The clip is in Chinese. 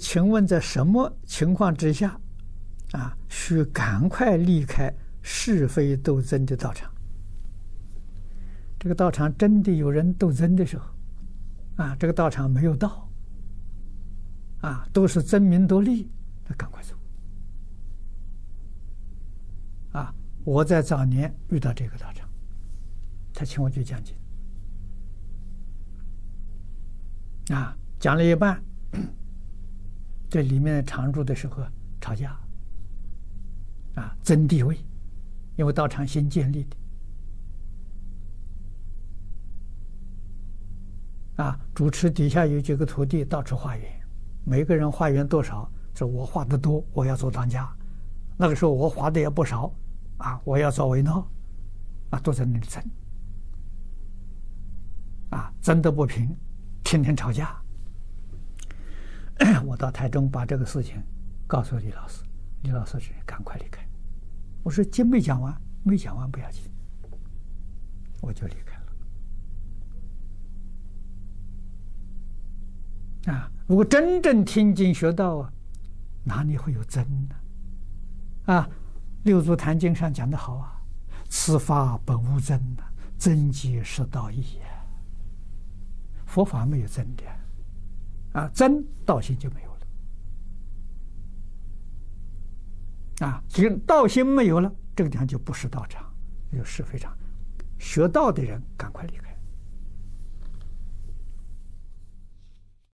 请问在什么情况之下，啊，需赶快离开是非斗争的道场？这个道场真的有人斗争的时候，啊，这个道场没有道，啊，都是争名夺利，那赶快走。啊，我在早年遇到这个道场，他请我去讲经，啊，讲了一半。这里面常住的时候吵架，啊，争地位，因为道场新建立的，啊，主持底下有几个徒弟到处化缘，每个人化缘多少，是我化的多，我要做当家，那个时候我化的也不少，啊，我要做为闹，啊，都在那里争，啊，争得不平，天天吵架。我到台中把这个事情告诉李老师，李老师是赶快离开。我说经没讲完，没讲完不要紧，我就离开了。啊，如果真正听经学道啊，哪里会有真呢？啊，《六祖坛经》上讲的好啊，“此法本无真的，真即是道义也。”佛法没有真的。啊，真道心就没有了。啊，只有道心没有了，这个地方就不是道场，就是非常学道的人赶快离开。